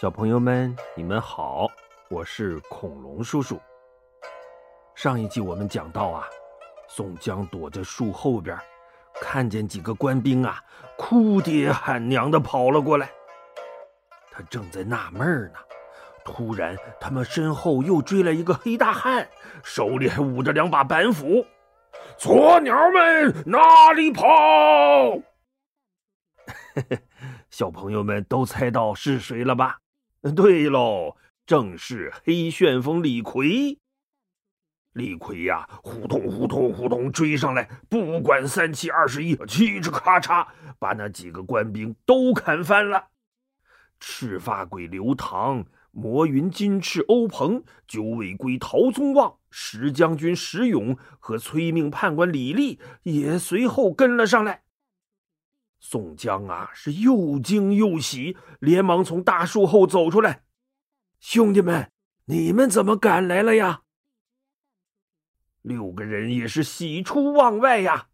小朋友们，你们好，我是恐龙叔叔。上一集我们讲到啊，宋江躲在树后边，看见几个官兵啊，哭爹喊娘的跑了过来。他正在纳闷呢，突然他们身后又追来一个黑大汉，手里还捂着两把板斧。撮鸟们哪里跑？小朋友们都猜到是谁了吧？对喽，正是黑旋风李逵。李逵呀，呼通呼通呼通追上来，不管三七二十一，嘁哧咔嚓，把那几个官兵都砍翻了。赤发鬼刘唐、魔云金翅欧鹏、九尾龟陶宗旺、石将军石勇和催命判官李立也随后跟了上来。宋江啊，是又惊又喜，连忙从大树后走出来。兄弟们，你们怎么赶来了呀？六个人也是喜出望外呀！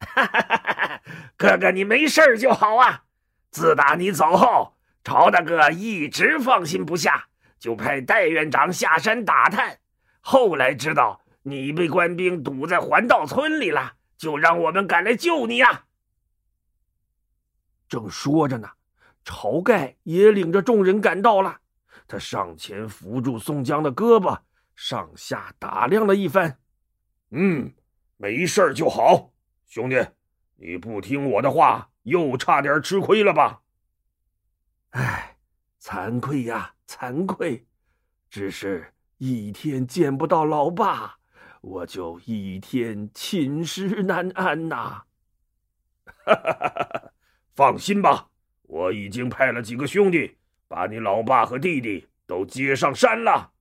哈哈哈哈哥哥，你没事就好啊。自打你走后，朝大哥一直放心不下，就派戴院长下山打探。后来知道你被官兵堵在环道村里了，就让我们赶来救你呀。正说着呢，晁盖也领着众人赶到了。他上前扶住宋江的胳膊，上下打量了一番。嗯，没事就好。兄弟，你不听我的话，又差点吃亏了吧？哎，惭愧呀，惭愧！只是一天见不到老爸，我就一天寝食难安呐。哈哈哈哈哈！放心吧，我已经派了几个兄弟，把你老爸和弟弟都接上山了。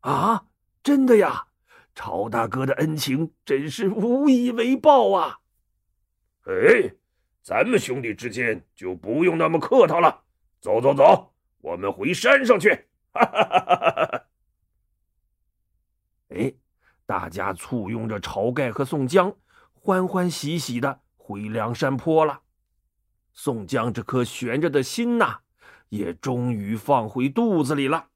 啊，真的呀！曹大哥的恩情真是无以为报啊！哎，咱们兄弟之间就不用那么客套了。走走走，我们回山上去。哈哈哈哈哈！哎，大家簇拥着晁盖和宋江，欢欢喜喜的回梁山坡了。宋江这颗悬着的心呐，也终于放回肚子里了。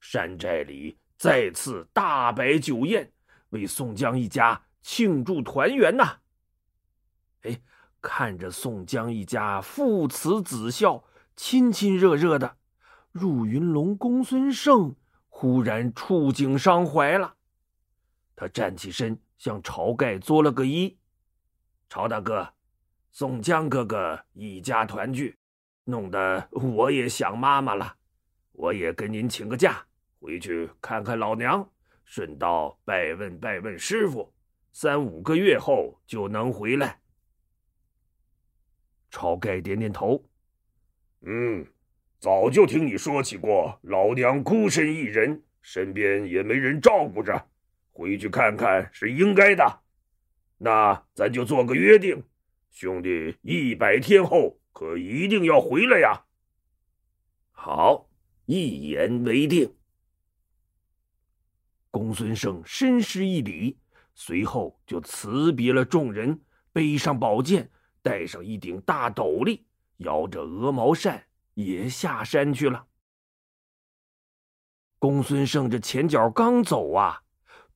山寨里再次大摆酒宴，为宋江一家庆祝团圆呐。哎，看着宋江一家父慈子孝、亲亲热热的，入云龙公孙胜忽然触景伤怀了。他站起身，向晁盖作了个揖：“晁大哥。”宋江哥哥一家团聚，弄得我也想妈妈了。我也跟您请个假，回去看看老娘，顺道拜问拜问师傅。三五个月后就能回来。晁盖点点头，嗯，早就听你说起过，老娘孤身一人，身边也没人照顾着，回去看看是应该的。那咱就做个约定。兄弟，一百天后可一定要回来呀！好，一言为定。公孙胜深施一礼，随后就辞别了众人，背上宝剑，戴上一顶大斗笠，摇着鹅毛扇，也下山去了。公孙胜这前脚刚走啊，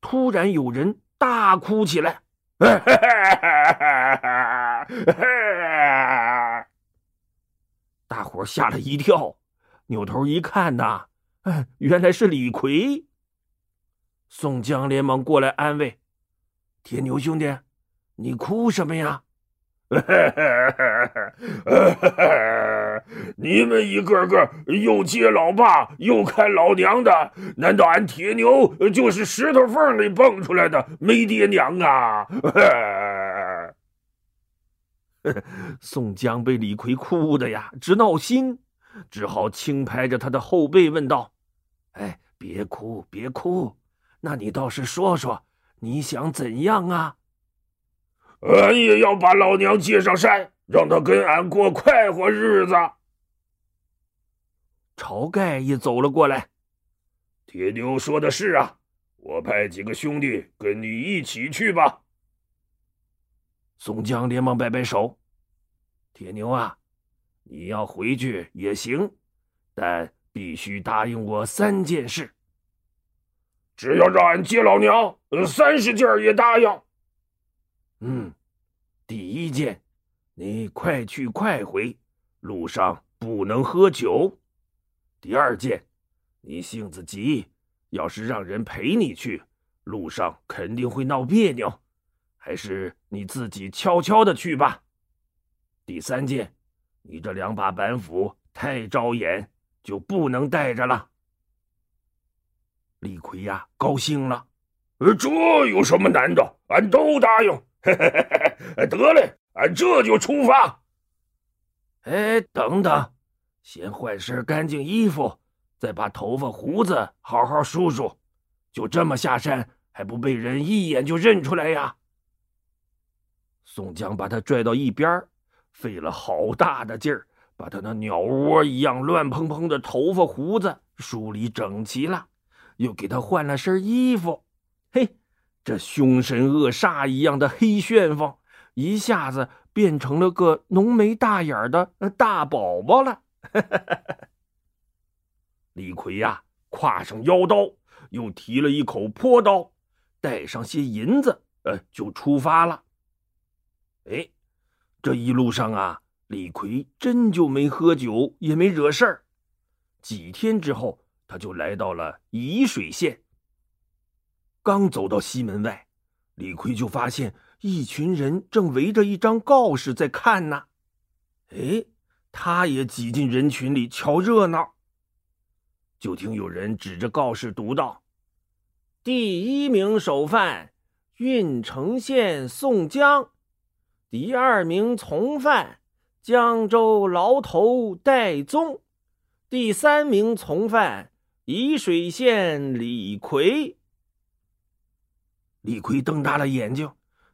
突然有人大哭起来。大伙吓了一跳，扭头一看呐，原来是李逵。宋江连忙过来安慰：“铁牛兄弟，你哭什么呀？” 你们一个个又接老爸又看老娘的，难道俺铁牛就是石头缝里蹦出来的没爹娘啊？宋江被李逵哭的呀，直闹心，只好轻拍着他的后背问道：“哎，别哭，别哭，那你倒是说说，你想怎样啊？”俺也要把老娘接上山，让她跟俺过快活日子。晁盖也走了过来。铁牛说的是啊，我派几个兄弟跟你一起去吧。宋江连忙摆摆手：“铁牛啊，你要回去也行，但必须答应我三件事。只要让俺接老娘，三十件也答应。嗯，第一件，你快去快回，路上不能喝酒。第二件，你性子急，要是让人陪你去，路上肯定会闹别扭，还是你自己悄悄的去吧。第三件，你这两把板斧太招眼，就不能带着了。李逵呀，高兴了，呃，这有什么难的？俺都答应。得嘞，俺这就出发。哎，等等，先换身干净衣服，再把头发胡子好好梳梳，就这么下山，还不被人一眼就认出来呀？宋江把他拽到一边费了好大的劲儿，把他那鸟窝一样乱蓬蓬的头发胡子梳理整齐了，又给他换了身衣服。嘿，这凶神恶煞一样的黑旋风，一下子变成了个浓眉大眼的大宝宝了。李逵呀，挎上腰刀，又提了一口坡刀，带上些银子，呃，就出发了。哎。这一路上啊，李逵真就没喝酒，也没惹事儿。几天之后，他就来到了沂水县。刚走到西门外，李逵就发现一群人正围着一张告示在看呢。哎，他也挤进人群里瞧热闹。就听有人指着告示读道：“第一名首犯，郓城县宋江。”第二名从犯，江州牢头戴宗；第三名从犯，沂水县李逵。李逵瞪大了眼睛，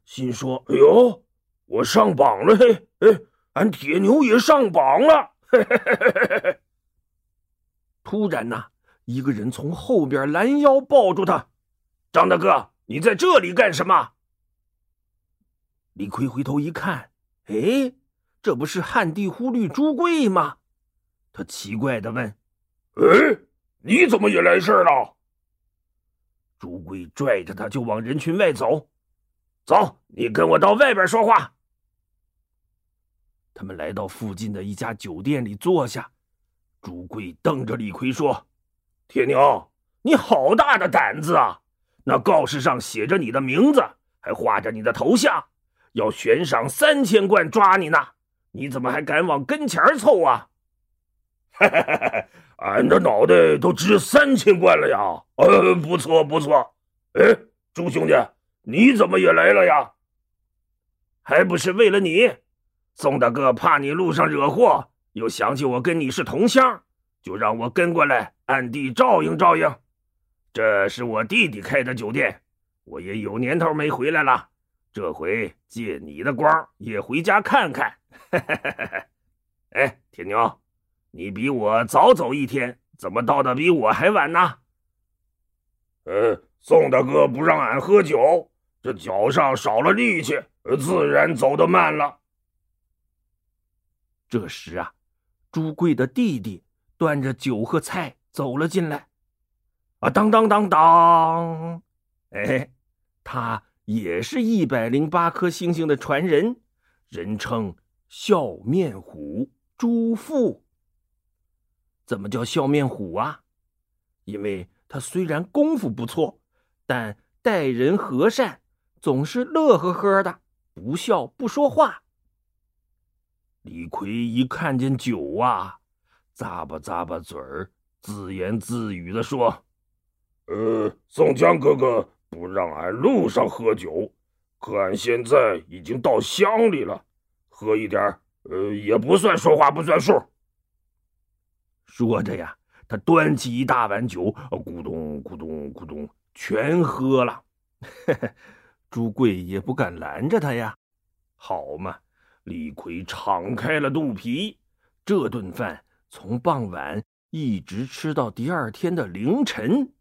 心说：“哎呦，我上榜了！嘿，哎，俺铁牛也上榜了！”嘿嘿嘿嘿嘿。突然呐，一个人从后边拦腰抱住他：“张大哥，你在这里干什么？”李逵回头一看，哎，这不是汉地忽律朱贵吗？他奇怪的问：“哎，你怎么也来事了？”朱贵拽着他就往人群外走：“走，你跟我到外边说话。”他们来到附近的一家酒店里坐下。朱贵瞪着李逵说：“铁牛，你好大的胆子啊！那告示上写着你的名字，还画着你的头像。”要悬赏三千贯抓你呢，你怎么还敢往跟前凑啊？俺的脑袋都值三千贯了呀！呃，不错不错。哎，朱兄弟，你怎么也来了呀？还不是为了你，宋大哥怕你路上惹祸，又想起我跟你是同乡，就让我跟过来暗地照应照应。这是我弟弟开的酒店，我也有年头没回来了。这回借你的光也回家看看。哎，铁牛，你比我早走一天，怎么到的比我还晚呢？呃，宋大哥不让俺喝酒，这脚上少了力气，自然走得慢了。这时啊，朱贵的弟弟端着酒和菜走了进来。啊，当当当当！哎，他。也是一百零八颗星星的传人，人称笑面虎朱富。怎么叫笑面虎啊？因为他虽然功夫不错，但待人和善，总是乐呵呵的，不笑不说话。李逵一看见酒啊，咂巴咂巴嘴儿，自言自语的说：“呃，宋江哥哥。”不让俺路上喝酒，可俺现在已经到乡里了，喝一点呃，也不算说话不算数。说着呀，他端起一大碗酒，咕咚咕咚咕咚，全喝了。朱贵也不敢拦着他呀。好嘛，李逵敞开了肚皮，这顿饭从傍晚一直吃到第二天的凌晨。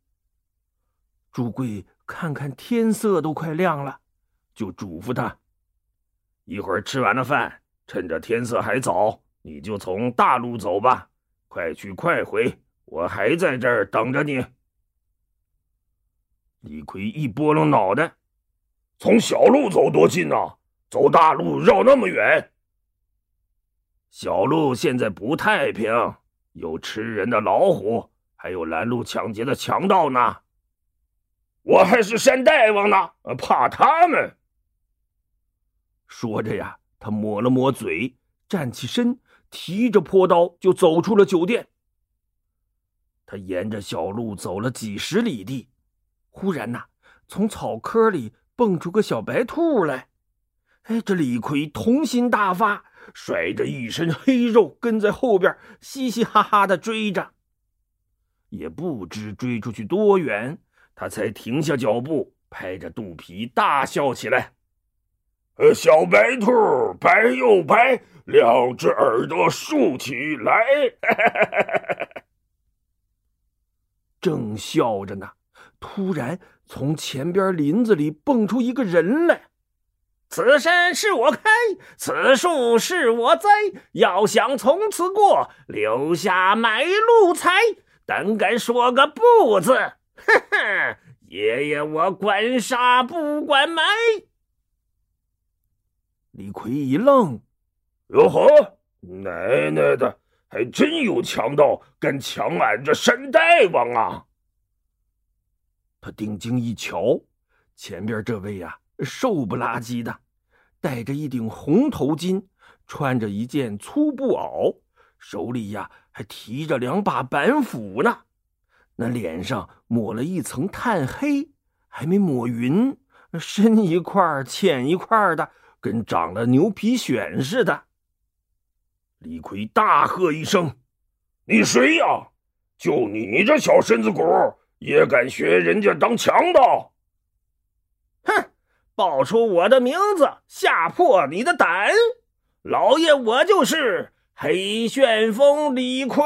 朱贵。看看天色都快亮了，就嘱咐他：一会儿吃完了饭，趁着天色还早，你就从大路走吧。快去快回，我还在这儿等着你。李逵一拨弄脑袋，从小路走多近呢？走大路绕那么远？小路现在不太平，有吃人的老虎，还有拦路抢劫的强盗呢。我还是山大王呢，怕他们。说着呀，他抹了抹嘴，站起身，提着破刀就走出了酒店。他沿着小路走了几十里地，忽然呐，从草窠里蹦出个小白兔来。哎，这李逵童心大发，甩着一身黑肉，跟在后边，嘻嘻哈哈的追着。也不知追出去多远，他才停下脚步，拍着肚皮大笑起来：“呃，小白兔，白又白，两只耳朵竖起来。”正笑着呢，突然从前边林子里蹦出一个人来。此山是我开，此树是我栽。要想从此过，留下买路财。胆敢说个不字，哼哼！爷爷我管杀不管埋。李逵一愣：“哟呵，奶奶的，还真有强盗敢抢俺这山大王啊！”他定睛一瞧，前边这位呀。瘦不拉几的，戴着一顶红头巾，穿着一件粗布袄，手里呀还提着两把板斧呢。那脸上抹了一层炭黑，还没抹匀，深一块浅一块的，跟长了牛皮癣似的。李逵大喝一声：“你谁呀？就你这小身子骨，也敢学人家当强盗？”哼！报出我的名字，吓破你的胆！老爷，我就是黑旋风李逵。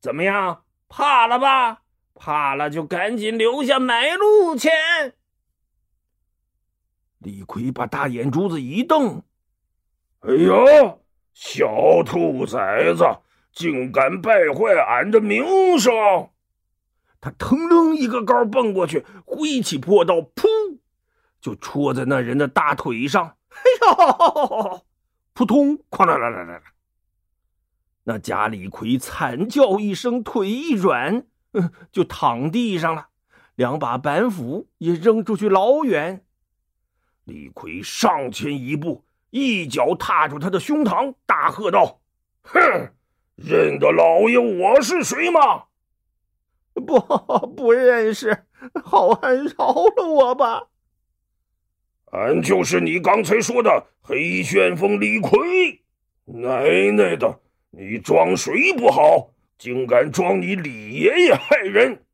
怎么样？怕了吧？怕了就赶紧留下买路钱。李逵把大眼珠子一瞪：“哎呀，小兔崽子，竟敢败坏俺的名声！”他腾楞一个高蹦过去，挥起破刀，噗！就戳在那人的大腿上，哎呦！扑通！哐啦啦啦啦！那贾李逵惨叫一声，腿一软，就躺地上了。两把板斧也扔出去老远。李逵上前一步，一脚踏住他的胸膛，大喝道：“哼，认得老爷我是谁吗？不，不认识。好汉饶了我吧！”俺就是你刚才说的黑旋风李逵，奶奶的，你装谁不好，竟敢装你李爷爷害人！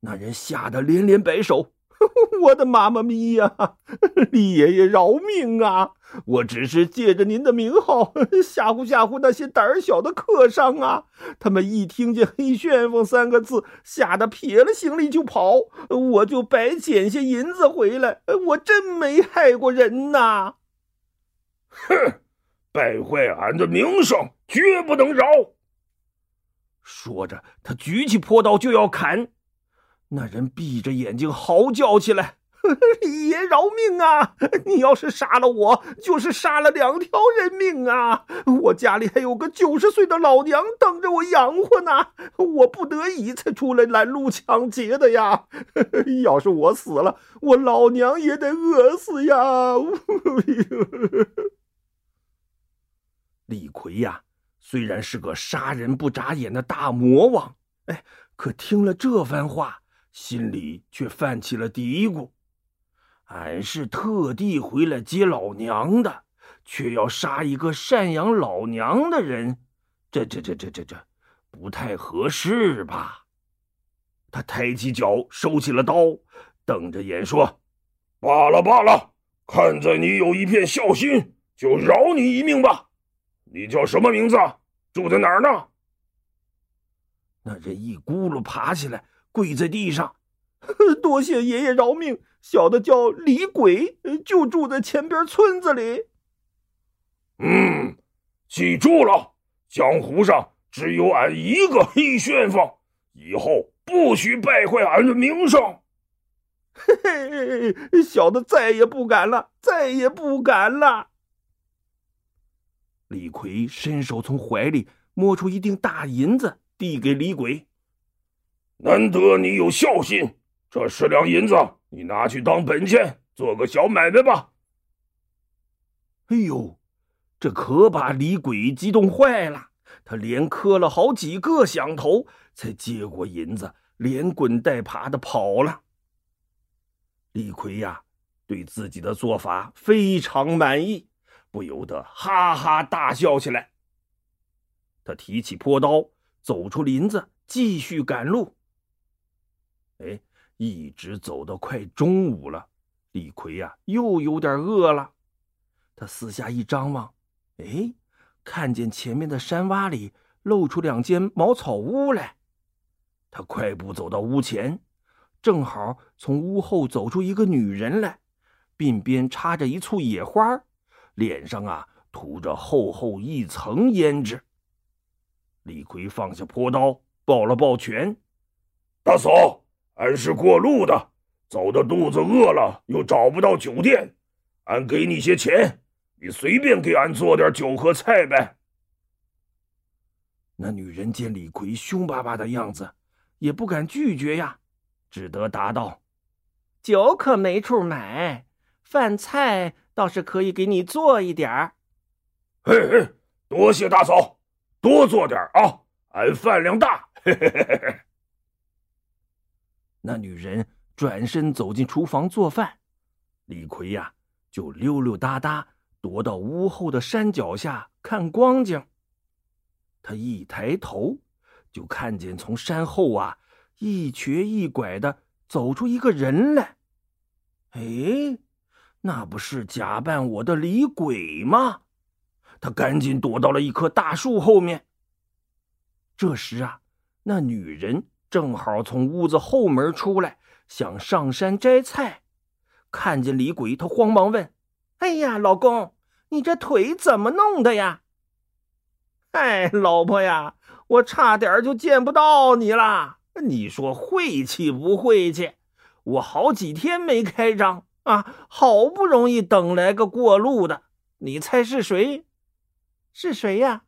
那人吓得连连摆手。我的妈妈咪呀！李爷爷饶命啊！我只是借着您的名号吓唬吓唬那些胆小的客商啊！他们一听见“黑旋风”三个字，吓得撇了行李就跑，我就白捡些银子回来。我真没害过人呐！哼，败坏俺的名声，绝不能饶！说着，他举起破刀就要砍。那人闭着眼睛嚎叫起来：“李 爷饶命啊！你要是杀了我，就是杀了两条人命啊！我家里还有个九十岁的老娘等着我养活呢，我不得已才出来拦路抢劫的呀！要是我死了，我老娘也得饿死呀！” 李逵呀，虽然是个杀人不眨眼的大魔王，哎，可听了这番话。心里却泛起了嘀咕：“俺是特地回来接老娘的，却要杀一个赡养老娘的人，这、这、这、这、这、这，不太合适吧？”他抬起脚，收起了刀，瞪着眼说：“罢了罢了，看在你有一片孝心，就饶你一命吧。你叫什么名字？住在哪儿呢？”那人一咕噜爬起来。跪在地上，多谢爷爷饶命。小的叫李鬼，就住在前边村子里。嗯，记住了，江湖上只有俺一个黑旋风，以后不许败坏俺的名声。嘿嘿，小的再也不敢了，再也不敢了。李逵伸手从怀里摸出一锭大银子，递给李鬼。难得你有孝心，这十两银子你拿去当本钱，做个小买卖吧。哎呦，这可把李鬼激动坏了，他连磕了好几个响头，才接过银子，连滚带爬的跑了。李逵呀，对自己的做法非常满意，不由得哈哈大笑起来。他提起坡刀，走出林子，继续赶路。哎，一直走到快中午了，李逵呀，又有点饿了。他四下一张望，哎，看见前面的山洼里露出两间茅草屋来。他快步走到屋前。正好从屋后走出一个女人来，鬓边插着一簇野花，脸上啊涂着厚厚一层胭脂。李逵放下坡刀，抱了抱拳：“大嫂，俺是过路的，走的肚子饿了，又找不到酒店，俺给你些钱，你随便给俺做点酒和菜呗。”那女人见李逵凶巴巴的样子，也不敢拒绝呀。只得答道：“酒可没处买，饭菜倒是可以给你做一点儿。”“嘿嘿，多谢大嫂，多做点啊，俺饭量大。”嘿嘿嘿嘿。那女人转身走进厨房做饭，李逵呀就溜溜达达躲到屋后的山脚下看光景。他一抬头，就看见从山后啊。一瘸一拐的走出一个人来，哎，那不是假扮我的李鬼吗？他赶紧躲到了一棵大树后面。这时啊，那女人正好从屋子后门出来，想上山摘菜，看见李鬼，她慌忙问：“哎呀，老公，你这腿怎么弄的呀？”“哎，老婆呀，我差点就见不到你了。”你说晦气不晦气？我好几天没开张啊，好不容易等来个过路的，你猜是谁？是谁呀？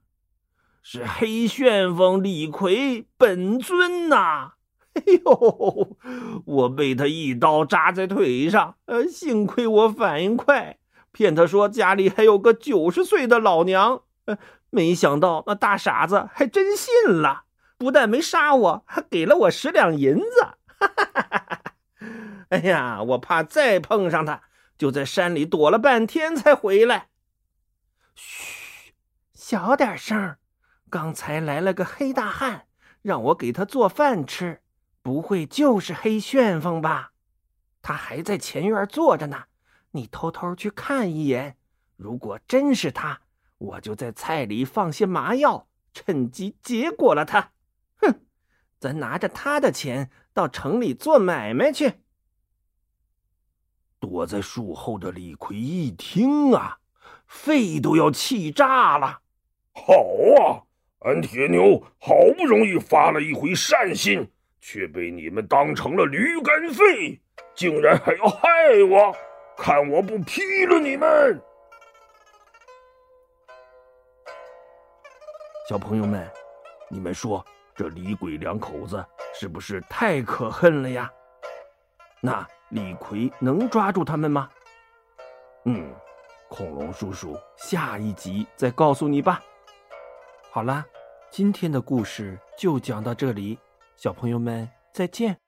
是黑旋风李逵本尊呐！哎呦，我被他一刀扎在腿上，呃，幸亏我反应快，骗他说家里还有个九十岁的老娘，呃，没想到那大傻子还真信了。不但没杀我，还给了我十两银子。哈哈哈哈 哎呀，我怕再碰上他，就在山里躲了半天才回来。嘘，小点声。刚才来了个黑大汉，让我给他做饭吃。不会就是黑旋风吧？他还在前院坐着呢。你偷偷去看一眼，如果真是他，我就在菜里放些麻药，趁机结果了他。咱拿着他的钱到城里做买卖去。躲在树后的李逵一听啊，肺都要气炸了。好啊，俺铁牛好不容易发了一回善心，却被你们当成了驴肝肺，竟然还要害我！看我不劈了你们！小朋友们，你们说？这李鬼两口子是不是太可恨了呀？那李逵能抓住他们吗？嗯，恐龙叔叔下一集再告诉你吧。好啦，今天的故事就讲到这里，小朋友们再见。